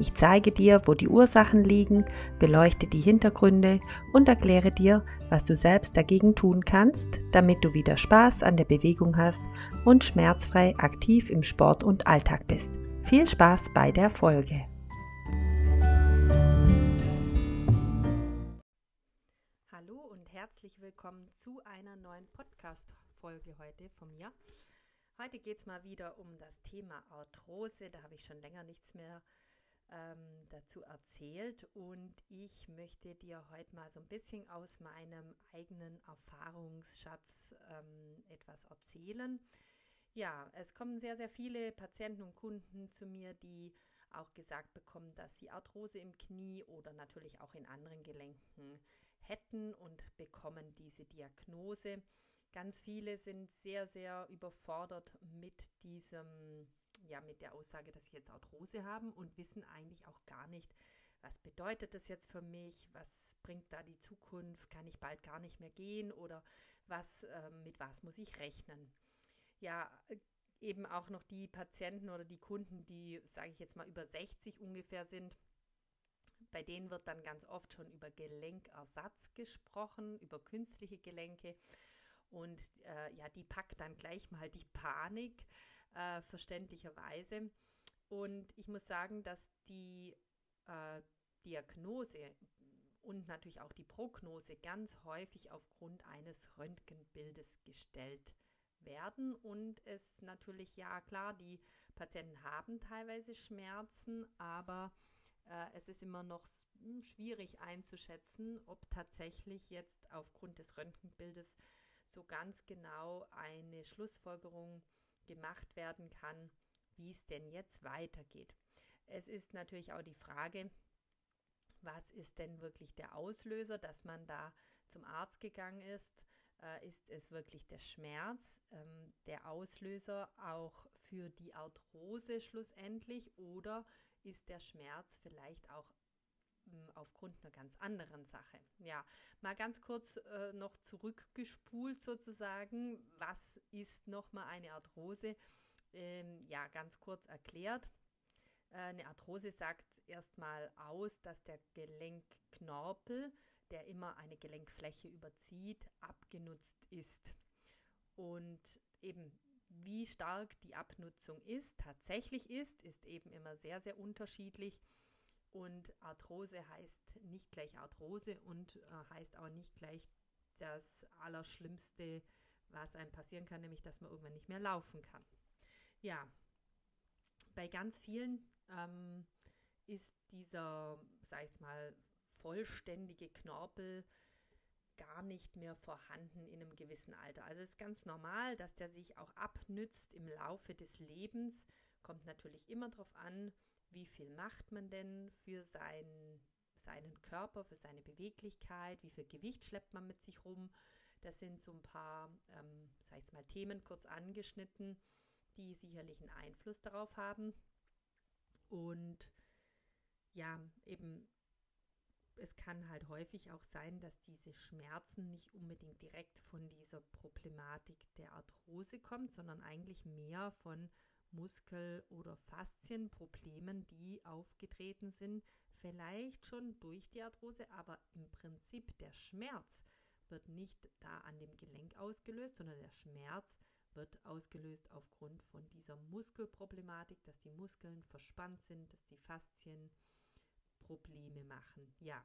ich zeige dir, wo die Ursachen liegen, beleuchte die Hintergründe und erkläre dir, was du selbst dagegen tun kannst, damit du wieder Spaß an der Bewegung hast und schmerzfrei aktiv im Sport und Alltag bist. Viel Spaß bei der Folge. Hallo und herzlich willkommen zu einer neuen Podcast-Folge heute von mir. Heute geht es mal wieder um das Thema Arthrose. Da habe ich schon länger nichts mehr ähm, dazu erzählt und ich möchte dir heute mal so ein bisschen aus meinem eigenen Erfahrungsschatz ähm, etwas erzählen. Ja, es kommen sehr, sehr viele Patienten und Kunden zu mir, die auch gesagt bekommen, dass sie Arthrose im Knie oder natürlich auch in anderen Gelenken hätten und bekommen diese Diagnose. Ganz viele sind sehr, sehr überfordert mit diesem ja mit der Aussage, dass sie jetzt Arthrose haben und wissen eigentlich auch gar nicht, was bedeutet das jetzt für mich, was bringt da die Zukunft, kann ich bald gar nicht mehr gehen oder was, äh, mit was muss ich rechnen. Ja, eben auch noch die Patienten oder die Kunden, die, sage ich jetzt mal, über 60 ungefähr sind, bei denen wird dann ganz oft schon über Gelenkersatz gesprochen, über künstliche Gelenke. Und äh, ja, die packt dann gleich mal die Panik, äh, verständlicherweise. Und ich muss sagen, dass die äh, Diagnose und natürlich auch die Prognose ganz häufig aufgrund eines Röntgenbildes gestellt werden. Und es natürlich, ja klar, die Patienten haben teilweise Schmerzen, aber äh, es ist immer noch hm, schwierig einzuschätzen, ob tatsächlich jetzt aufgrund des Röntgenbildes so ganz genau eine Schlussfolgerung gemacht werden kann, wie es denn jetzt weitergeht. Es ist natürlich auch die Frage, was ist denn wirklich der Auslöser, dass man da zum Arzt gegangen ist? Äh, ist es wirklich der Schmerz, ähm, der Auslöser auch für die Arthrose schlussendlich oder ist der Schmerz vielleicht auch aufgrund einer ganz anderen Sache. Ja, mal ganz kurz äh, noch zurückgespult sozusagen. Was ist nochmal eine Arthrose? Ähm, ja, ganz kurz erklärt. Äh, eine Arthrose sagt erstmal aus, dass der Gelenkknorpel, der immer eine Gelenkfläche überzieht, abgenutzt ist. Und eben wie stark die Abnutzung ist, tatsächlich ist, ist eben immer sehr, sehr unterschiedlich. Und Arthrose heißt nicht gleich Arthrose und äh, heißt auch nicht gleich das Allerschlimmste, was einem passieren kann, nämlich dass man irgendwann nicht mehr laufen kann. Ja, bei ganz vielen ähm, ist dieser, sag ich mal, vollständige Knorpel gar nicht mehr vorhanden in einem gewissen Alter. Also es ist ganz normal, dass der sich auch abnützt im Laufe des Lebens. Kommt natürlich immer darauf an, wie viel macht man denn für seinen, seinen Körper, für seine Beweglichkeit, wie viel Gewicht schleppt man mit sich rum. Das sind so ein paar, ähm, sag ich mal, Themen kurz angeschnitten, die sicherlich einen Einfluss darauf haben. Und ja, eben, es kann halt häufig auch sein, dass diese Schmerzen nicht unbedingt direkt von dieser Problematik der Arthrose kommt, sondern eigentlich mehr von Muskel- oder Faszienproblemen, die aufgetreten sind, vielleicht schon durch die Arthrose, aber im Prinzip der Schmerz wird nicht da an dem Gelenk ausgelöst, sondern der Schmerz wird ausgelöst aufgrund von dieser Muskelproblematik, dass die Muskeln verspannt sind, dass die Faszien Probleme machen. Ja.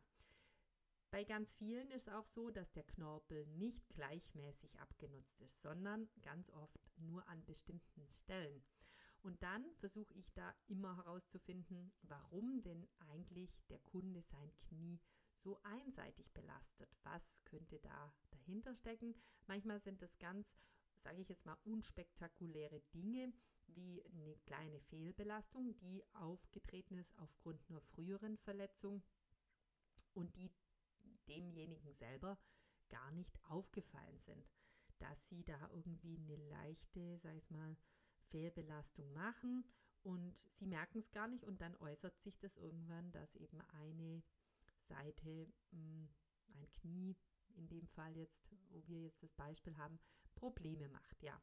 Bei ganz vielen ist auch so, dass der Knorpel nicht gleichmäßig abgenutzt ist, sondern ganz oft nur an bestimmten Stellen. Und dann versuche ich da immer herauszufinden, warum denn eigentlich der Kunde sein Knie so einseitig belastet. Was könnte da dahinter stecken? Manchmal sind es ganz, sage ich jetzt mal, unspektakuläre Dinge, wie eine kleine Fehlbelastung, die aufgetreten ist aufgrund einer früheren Verletzung und die demjenigen selber gar nicht aufgefallen sind. dass sie da irgendwie eine leichte, sag ich mal, Fehlbelastung machen und sie merken es gar nicht und dann äußert sich das irgendwann, dass eben eine Seite, hm, ein Knie in dem Fall jetzt, wo wir jetzt das Beispiel haben, Probleme macht, ja.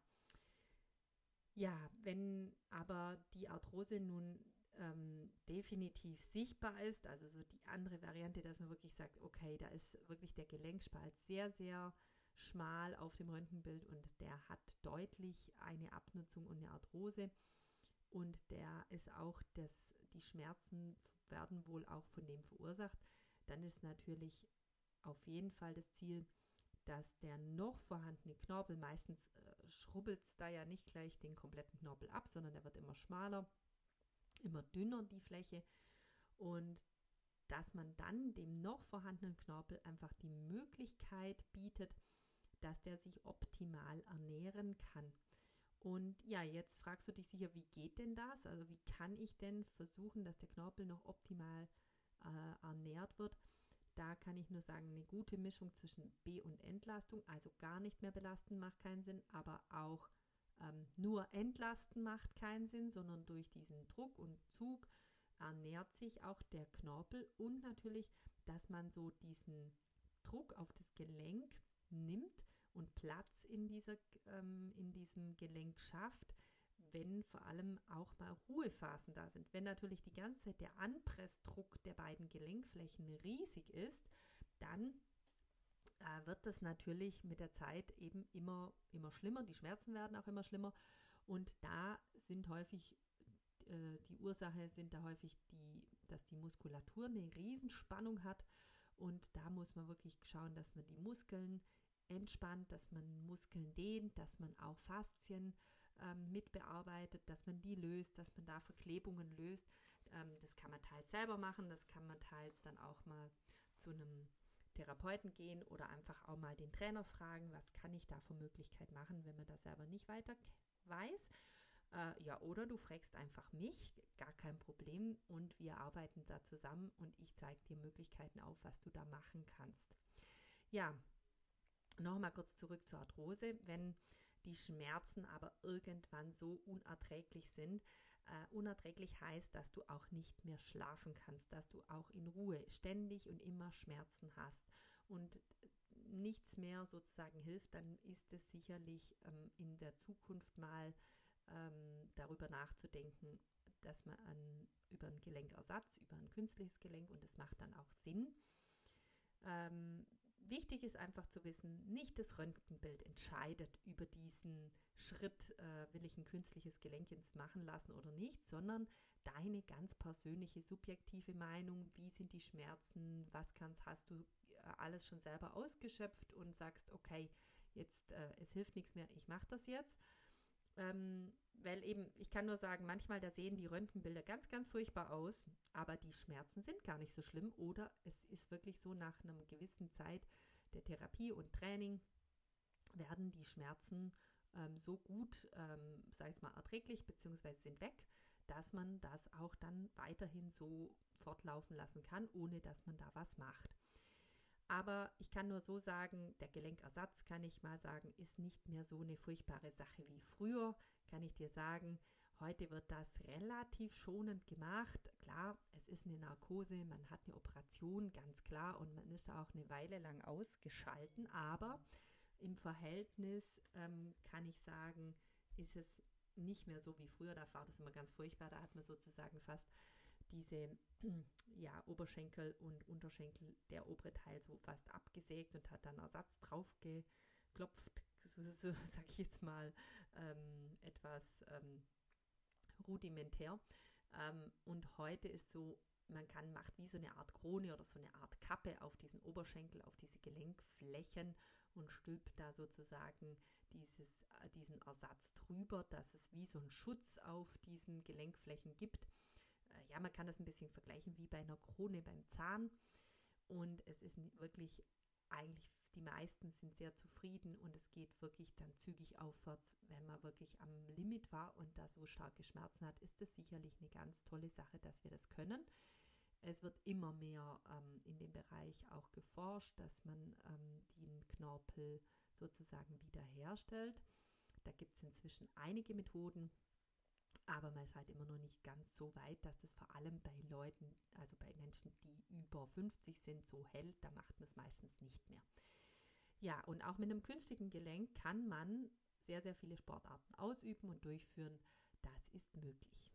Ja, wenn aber die Arthrose nun ähm, definitiv sichtbar ist, also so die andere Variante, dass man wirklich sagt, okay, da ist wirklich der Gelenkspalt sehr, sehr schmal auf dem Röntgenbild und der hat deutlich eine Abnutzung und eine Arthrose. Und der ist auch, das, die Schmerzen werden wohl auch von dem verursacht, dann ist natürlich auf jeden Fall das Ziel, dass der noch vorhandene Knorpel, meistens äh, schrubbelt es da ja nicht gleich den kompletten Knorpel ab, sondern der wird immer schmaler, immer dünner die Fläche. Und dass man dann dem noch vorhandenen Knorpel einfach die Möglichkeit bietet, dass der sich optimal ernähren kann. Und ja, jetzt fragst du dich sicher, wie geht denn das? Also wie kann ich denn versuchen, dass der Knorpel noch optimal äh, ernährt wird? Da kann ich nur sagen, eine gute Mischung zwischen B- und Entlastung, also gar nicht mehr belasten macht keinen Sinn, aber auch ähm, nur entlasten macht keinen Sinn, sondern durch diesen Druck und Zug ernährt sich auch der Knorpel und natürlich, dass man so diesen Druck auf das Gelenk nimmt und Platz in, dieser, ähm, in diesem Gelenk schafft, wenn vor allem auch mal Ruhephasen da sind. Wenn natürlich die ganze Zeit der Anpressdruck der beiden Gelenkflächen riesig ist, dann äh, wird das natürlich mit der Zeit eben immer, immer schlimmer. Die Schmerzen werden auch immer schlimmer. Und da sind häufig, äh, die Ursache sind da häufig die, dass die Muskulatur eine Riesenspannung hat. Und da muss man wirklich schauen, dass man die Muskeln entspannt, dass man Muskeln dehnt, dass man auch Faszien ähm, mitbearbeitet, dass man die löst, dass man da Verklebungen löst. Ähm, das kann man teils selber machen, das kann man teils dann auch mal zu einem Therapeuten gehen oder einfach auch mal den Trainer fragen, was kann ich da für Möglichkeit machen, wenn man da selber nicht weiter weiß. Äh, ja, oder du fragst einfach mich, gar kein Problem und wir arbeiten da zusammen und ich zeige dir Möglichkeiten auf, was du da machen kannst. Ja, Nochmal kurz zurück zur Arthrose. Wenn die Schmerzen aber irgendwann so unerträglich sind, äh, unerträglich heißt, dass du auch nicht mehr schlafen kannst, dass du auch in Ruhe ständig und immer Schmerzen hast und nichts mehr sozusagen hilft, dann ist es sicherlich ähm, in der Zukunft mal ähm, darüber nachzudenken, dass man an, über einen Gelenkersatz, über ein künstliches Gelenk und das macht dann auch Sinn. Ähm, Wichtig ist einfach zu wissen, nicht das Röntgenbild entscheidet über diesen Schritt, äh, will ich ein künstliches Gelenk ins machen lassen oder nicht, sondern deine ganz persönliche subjektive Meinung, wie sind die Schmerzen, was kannst, hast du äh, alles schon selber ausgeschöpft und sagst, okay, jetzt äh, es hilft nichts mehr, ich mache das jetzt. Ähm, weil eben, ich kann nur sagen, manchmal da sehen die Röntgenbilder ganz, ganz furchtbar aus, aber die Schmerzen sind gar nicht so schlimm oder es ist wirklich so, nach einer gewissen Zeit der Therapie und Training werden die Schmerzen ähm, so gut, ähm, sei es mal erträglich, beziehungsweise sind weg, dass man das auch dann weiterhin so fortlaufen lassen kann, ohne dass man da was macht. Aber ich kann nur so sagen, der Gelenkersatz, kann ich mal sagen, ist nicht mehr so eine furchtbare Sache wie früher. Kann ich dir sagen, heute wird das relativ schonend gemacht. Klar, es ist eine Narkose, man hat eine Operation, ganz klar, und man ist auch eine Weile lang ausgeschalten. Aber im Verhältnis ähm, kann ich sagen, ist es nicht mehr so wie früher. Da war das immer ganz furchtbar. Da hat man sozusagen fast diese ja, Oberschenkel und Unterschenkel, der obere Teil so fast abgesägt und hat dann Ersatz draufgeklopft, so, so sag ich jetzt mal, ähm, etwas ähm, rudimentär. Ähm, und heute ist so, man kann, macht wie so eine Art Krone oder so eine Art Kappe auf diesen Oberschenkel, auf diese Gelenkflächen und stülpt da sozusagen dieses, äh, diesen Ersatz drüber, dass es wie so einen Schutz auf diesen Gelenkflächen gibt ja, man kann das ein bisschen vergleichen wie bei einer Krone beim Zahn. Und es ist wirklich eigentlich, die meisten sind sehr zufrieden und es geht wirklich dann zügig aufwärts. Wenn man wirklich am Limit war und da so starke Schmerzen hat, ist das sicherlich eine ganz tolle Sache, dass wir das können. Es wird immer mehr ähm, in dem Bereich auch geforscht, dass man ähm, den Knorpel sozusagen wiederherstellt. Da gibt es inzwischen einige Methoden, aber man ist halt immer noch nicht ganz so weit, dass das vor allem bei Leuten, also bei Menschen, die über 50 sind, so hält. Da macht man es meistens nicht mehr. Ja, und auch mit einem künstlichen Gelenk kann man sehr, sehr viele Sportarten ausüben und durchführen. Das ist möglich.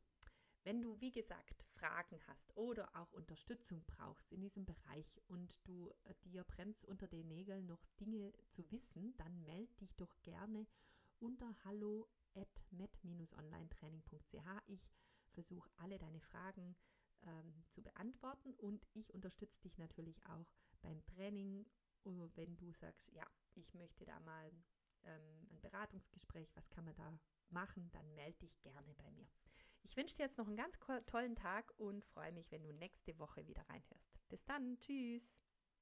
Wenn du, wie gesagt, Fragen hast oder auch Unterstützung brauchst in diesem Bereich und du äh, dir brennst unter den Nägeln noch Dinge zu wissen, dann melde dich doch gerne unter hallo at met-online-training.ch. Ich versuche alle deine Fragen ähm, zu beantworten und ich unterstütze dich natürlich auch beim Training, äh, wenn du sagst, ja, ich möchte da mal ähm, ein Beratungsgespräch, was kann man da machen, dann melde dich gerne bei mir. Ich wünsche dir jetzt noch einen ganz tollen Tag und freue mich, wenn du nächste Woche wieder reinhörst. Bis dann, tschüss.